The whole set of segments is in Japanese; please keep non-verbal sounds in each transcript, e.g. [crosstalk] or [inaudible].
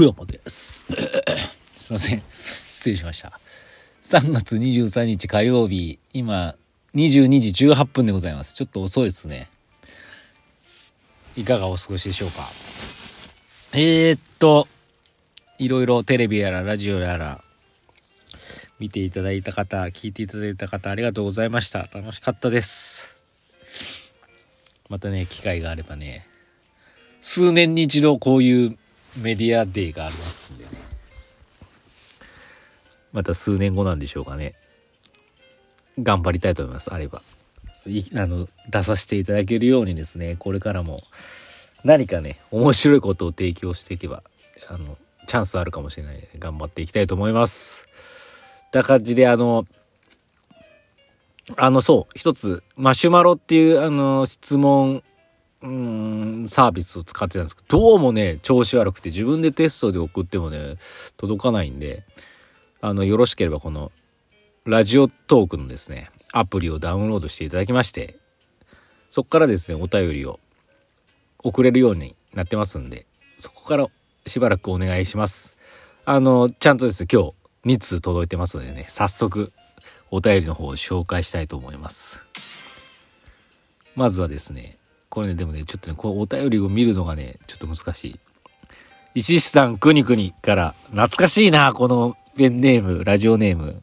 福山です。[laughs] すいません。失礼しました。3月23日火曜日、今、22時18分でございます。ちょっと遅いですね。いかがお過ごしでしょうか？えー、っと、いろいろテレビやらラジオやら、見ていただいた方、聞いていただいた方、ありがとうございました。楽しかったです。またね、機会があればね、数年に一度こういうメディアデーがありますんでね。また数年後なんでしょうかね。頑張りたいと思います。あれば。あの、出させていただけるようにですね、これからも何かね、面白いことを提供していけば、あの、チャンスあるかもしれないので、頑張っていきたいと思います。た感じで、あの、あの、そう、一つ、マシュマロっていう、あの、質問うん、サービスを使ってたんですけど、どうもね、調子悪くて、自分でテストで送ってもね、届かないんで、あの、よろしければこの、ラジオトークのですね、アプリをダウンロードしていただきまして、そこからですね、お便りを送れるようになってますんで、そこからしばらくお願いします。あの、ちゃんとですね、今日2通届いてますのでね、早速お便りの方を紹介したいと思います。まずはですね、これね、でもね、ちょっとね、こうお便りを見るのがね、ちょっと難しい。石石さんくにくにから、懐かしいな、このペンネーム、ラジオネーム。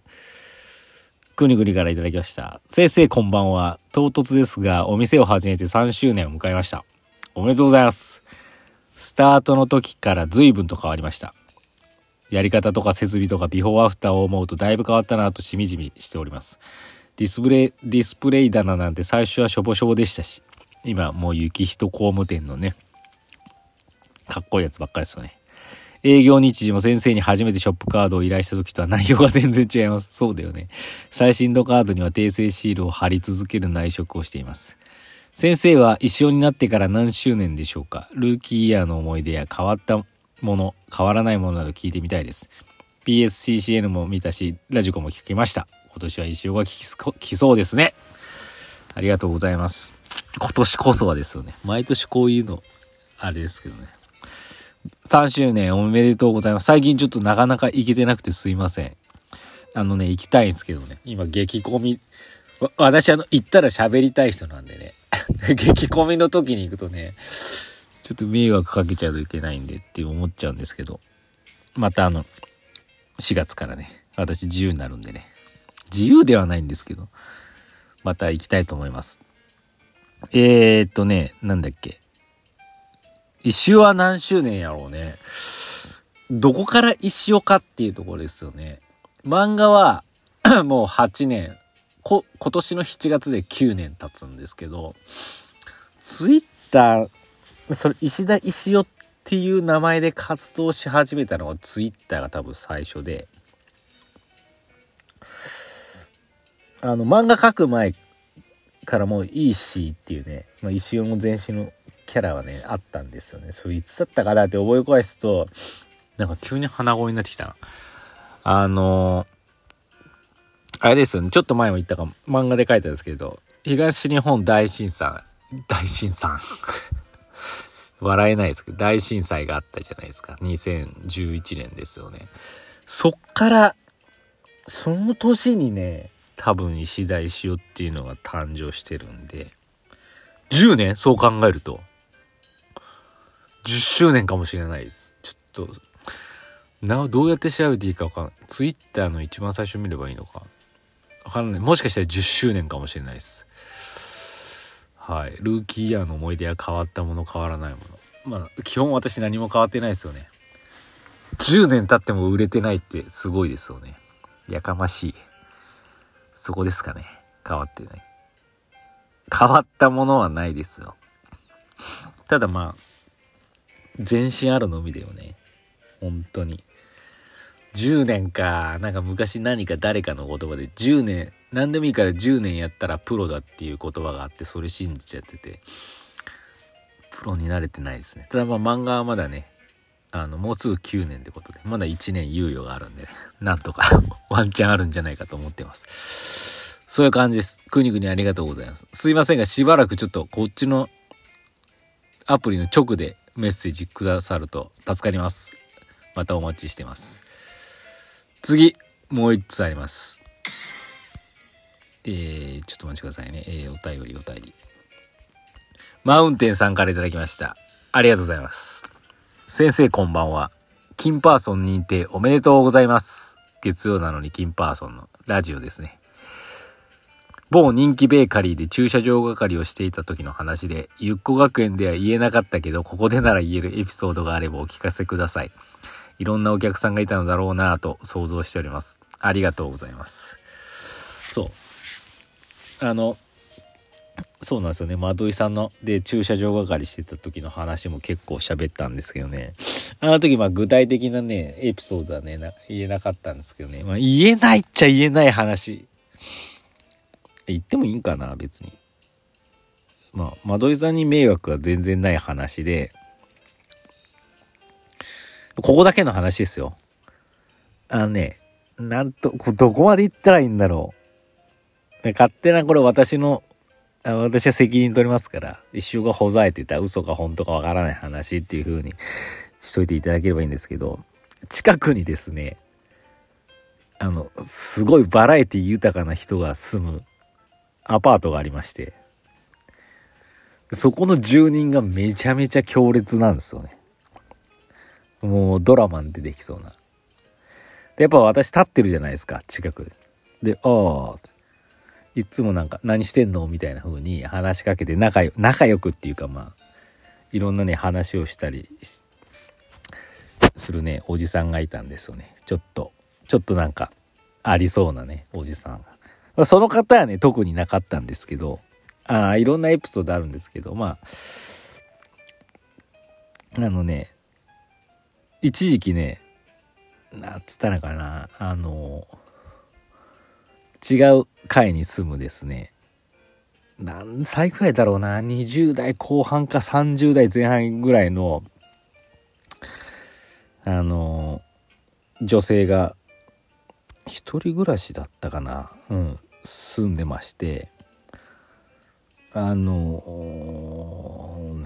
くにくにからいただきました。先生こんばんは。唐突ですが、お店を始めて3周年を迎えました。おめでとうございます。スタートの時から随分と変わりました。やり方とか設備とかビフォーアフターを思うとだいぶ変わったなとしみじみしております。ディスプレイ、ディスプレイ棚なんて最初はしょぼしょぼでしたし、今もう雪人工務店のね、かっこいいやつばっかりですよね。営業日時も先生に初めてショップカードを依頼した時とは内容が全然違います。そうだよね。最新度カードには訂正シールを貼り続ける内職をしています。先生は一緒になってから何周年でしょうか？ルーキーイヤーの思い出や変わったもの、変わらないものなど聞いてみたいです。PSCCN も見たし、ラジコも聞きました。今年は石尾が聞きそうですね。ありがとうございます。今年こそはですよね。毎年こういうの、あれですけどね。3周年おめでとうございます。最近ちょっとなかなか行けてなくてすいません。あのね、行きたいんですけどね。今、激コミ。私、あの、行ったら喋りたい人なんでね。[laughs] 激コミの時に行くとね、ちょっと迷惑かけちゃうといけないんでって思っちゃうんですけど。またあの、4月からね、私自由になるんでね。自由ではないんですけど、また行きたいと思います。えー、っとね、なんだっけ。石尾は何周年やろうね。どこから石尾かっていうところですよね。漫画は [clears throat] もう8年。こ、今年の7月で9年経つんですけど、ツイッター、それ石田石尾っていう名前で活動し始めたのはツイッターが多分最初で、あの、漫画描く前からもういいしっていうね、まあ、石尾も全身のキャラはね、あったんですよね。それいつだったかなって覚え返すと、なんか急に鼻声になってきたあのあれですよね。ちょっと前も言ったかも、漫画で書いたんですけど、東日本大震災、大震災 [laughs] 笑えないですけど、大震災があったじゃないですか。2011年ですよね。そっから、その年にね、多分石田石尾っていうのが誕生してるんで、10年？そう考えると、10周年かもしれないです。ちょっと、な、どうやって調べていいかわかんない。ツイッターの一番最初見ればいいのか。わかんない。もしかしたら10周年かもしれないです。はい。ルーキーイヤーの思い出は変わったもの、変わらないもの。まあ、基本私何も変わってないですよね。10年経っても売れてないってすごいですよね。やかましい。そこですかね。変わってない。変わったものはないですよ。ただまあ、全身あるのみだよね。本当に。10年か。なんか昔何か誰かの言葉で10年、何でもいいから10年やったらプロだっていう言葉があって、それ信じちゃってて、プロになれてないですね。ただまあ漫画はまだね、あの、もうすぐ9年ってことで、まだ1年猶予があるんで、[laughs] なんとか [laughs] ワンチャンあるんじゃないかと思ってます。そういう感じです。くにくにありがとうございます。すいませんが、しばらくちょっとこっちのアプリの直でメッセージくださると助かります。またお待ちしてます。次、もう一つあります。えー、ちょっとお待ちくださいね。えー、お便りお便り。マウンテンさんから頂きました。ありがとうございます。先生こんばんは。金パーソン認定おめでとうございます。月曜なのに金パーソンのラジオですね。某人気ベーカリーで駐車場係をしていた時の話で、ゆっこ学園では言えなかったけど、ここでなら言えるエピソードがあればお聞かせください。いろんなお客さんがいたのだろうなぁと想像しております。ありがとうございます。そう。あの、そうなんですよね。窓井さんの、で、駐車場係してた時の話も結構喋ったんですけどね。あの時、まあ具体的なね、エピソードはね、言えなかったんですけどね。まあ言えないっちゃ言えない話。言ってもいいんかな、別に。まあ、窓井さんに迷惑は全然ない話で、ここだけの話ですよ。あのね、なんと、どこまで行ったらいいんだろう。勝手なこれ私の、私は責任取りますから、一生がほざえてた嘘か本当かわからない話っていう風にしといていただければいいんですけど、近くにですね、あの、すごいバラエティ豊かな人が住むアパートがありまして、そこの住人がめちゃめちゃ強烈なんですよね。もうドラマに出てきそうな。で、やっぱ私立ってるじゃないですか、近くで。で、ああ、いつもなんか、何してんの？みたいな風に話しかけて仲良、仲良くっていうかまあ、いろんなね、話をしたりするね、おじさんがいたんですよね。ちょっと、ちょっとなんか、ありそうなね、おじさんが。その方はね、特になかったんですけど、ああ、いろんなエピソードあるんですけど、まあ、あのね、一時期ね、なんつったのかな、あの、違う階に住むですね、何歳くらいだろうな、20代後半か30代前半ぐらいの、あの、女性が、一人暮らしだったかな、うん、住んでまして、あの、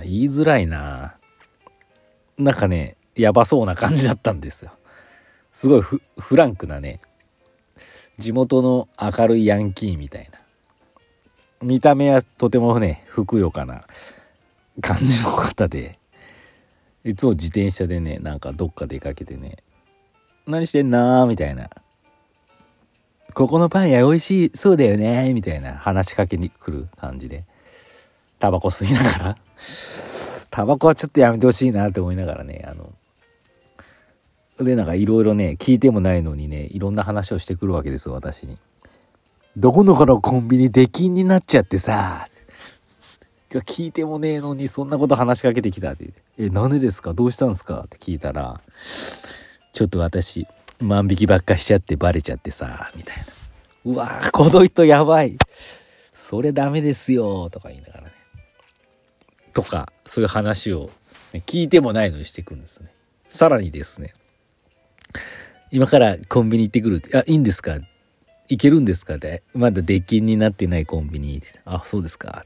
言いづらいな。なんかね、やばそうな感じだったんですよ。すごいフランクなね、地元の明るいヤンキーみたいな。見た目はとてもね、ふくよかな感じの方で、いつも自転車でね、なんかどっか出かけてね、何してんなーみたいな。ここのパン屋美味しいそうだよねみたいな話しかけに来る感じで。タバコ吸いながらタバコはちょっとやめてほしいなって思いながらね、あの、で、なんかいろいろね、聞いてもないのにね、いろんな話をしてくるわけです私に。どこのかのコンビニ出禁になっちゃってさ、聞いてもねえのにそんなこと話しかけてきたって。え、なんでですか？どうしたんですか？って聞いたら、ちょっと私、万引きばっかしちゃってバレちゃってさ、みたいな。うわぁ、この人やばい。それダメですよ、とか言いながらね。とか、そういう話を、ね、聞いてもないのにしてくるんですね。さらにですね、今からコンビニ行ってくるって、あ、いいんですか？行けるんですか？って、まだ出禁になってないコンビニ。あ、そうですか。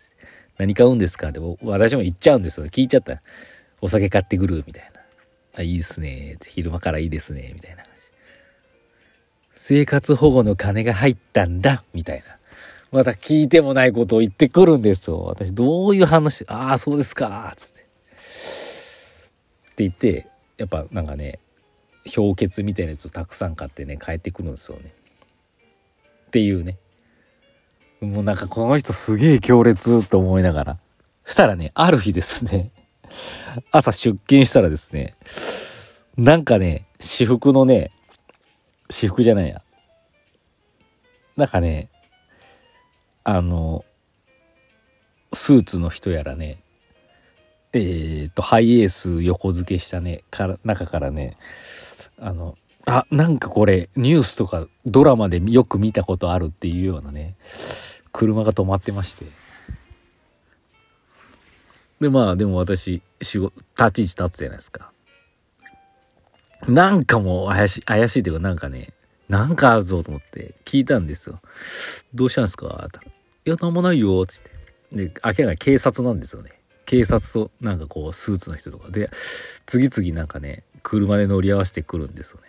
何買うんですか？って、私も行っちゃうんですよ。聞いちゃった。お酒買ってくるみたいな。あ、いいっすね。昼間からいいですね。みたいな。生活保護の金が入ったんだ。みたいな。また聞いてもないことを言ってくるんですよ。私、どういう話、ああ、そうですか。つって。って言って、やっぱなんかね、氷結みたいなやつをたくさん買ってね帰ってくるんですよね。っていうね。もうなんかこの人すげえ強烈と思いながら。したらね、ある日ですね、[laughs] 朝出勤したらですね、なんかね、私服のね、私服じゃないや。なんかね、あの、スーツの人やらね、えっ、と、ハイエース横付けしたね、か中からね、あの、あ、なんかこれ、ニュースとかドラマでよく見たことあるっていうようなね、車が止まってまして。で、まあ、でも私、仕事、立ち位置立つじゃないですか。なんかもう怪しい、怪しいというかなんかね、なんかあるぞと思って聞いたんですよ。どうしたんですか？いや、なんもないよ、つって。で、明らかに警察なんですよね。警察となんかこうスーツの人とかで、次々なんかね、車で乗り合わせてくるんですよね。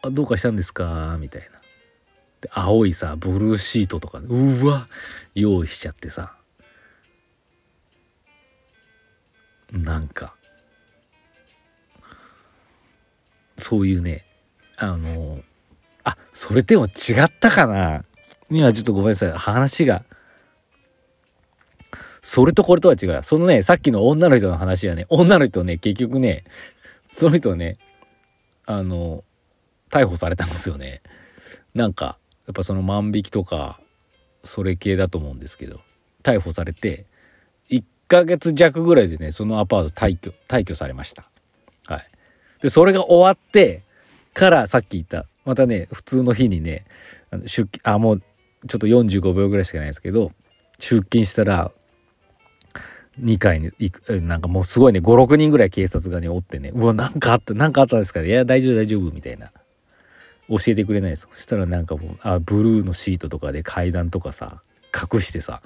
あ、どうかしたんですか？みたいな。で、青いさ、ブルーシートとか、うわ、用意しちゃってさ。なんか、そういうね、あの、あ、それでも違ったかな今ちょっとごめんなさい。話が、それとこれとは違う。そのね、さっきの女の人の話はね、女の人ね、結局ね、[laughs] その人ね、あの、逮捕されたんですよね。なんか、やっぱその万引きとか、それ系だと思うんですけど、逮捕されて、1ヶ月弱ぐらいでね、そのアパート退去、退去されました。はい。で、それが終わって、からさっき言った、またね、普通の日にね、出勤、あ、もうちょっと45秒ぐらいしかないですけど、出勤したら、2階に行く、なんかもうすごいね、5、6人ぐらい警察がね、おってね、うわ、なんかあった、なんかあったんですかねいや、大丈夫、大丈夫、みたいな。教えてくれないです。そしたらなんかもう、あ、ブルーのシートとかで階段とかさ、隠してさ、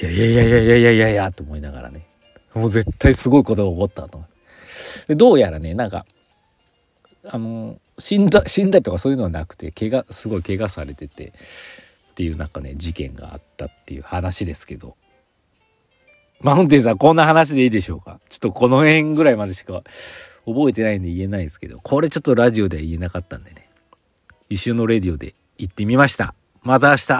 いやいやいやいやいやいやいやいや、と思いながらね、もう絶対すごいことが起こったと。で、どうやらね、なんか、あの、死んだ、死んだとかそういうのはなくて、怪我、すごい怪我されてて、っていうなんかね、事件があったっていう話ですけど、マウンテンさん、こんな話でいいでしょうか？ちょっとこの辺ぐらいまでしか覚えてないんで言えないですけど、これちょっとラジオでは言えなかったんでね。一周のレディオで行ってみました。また明日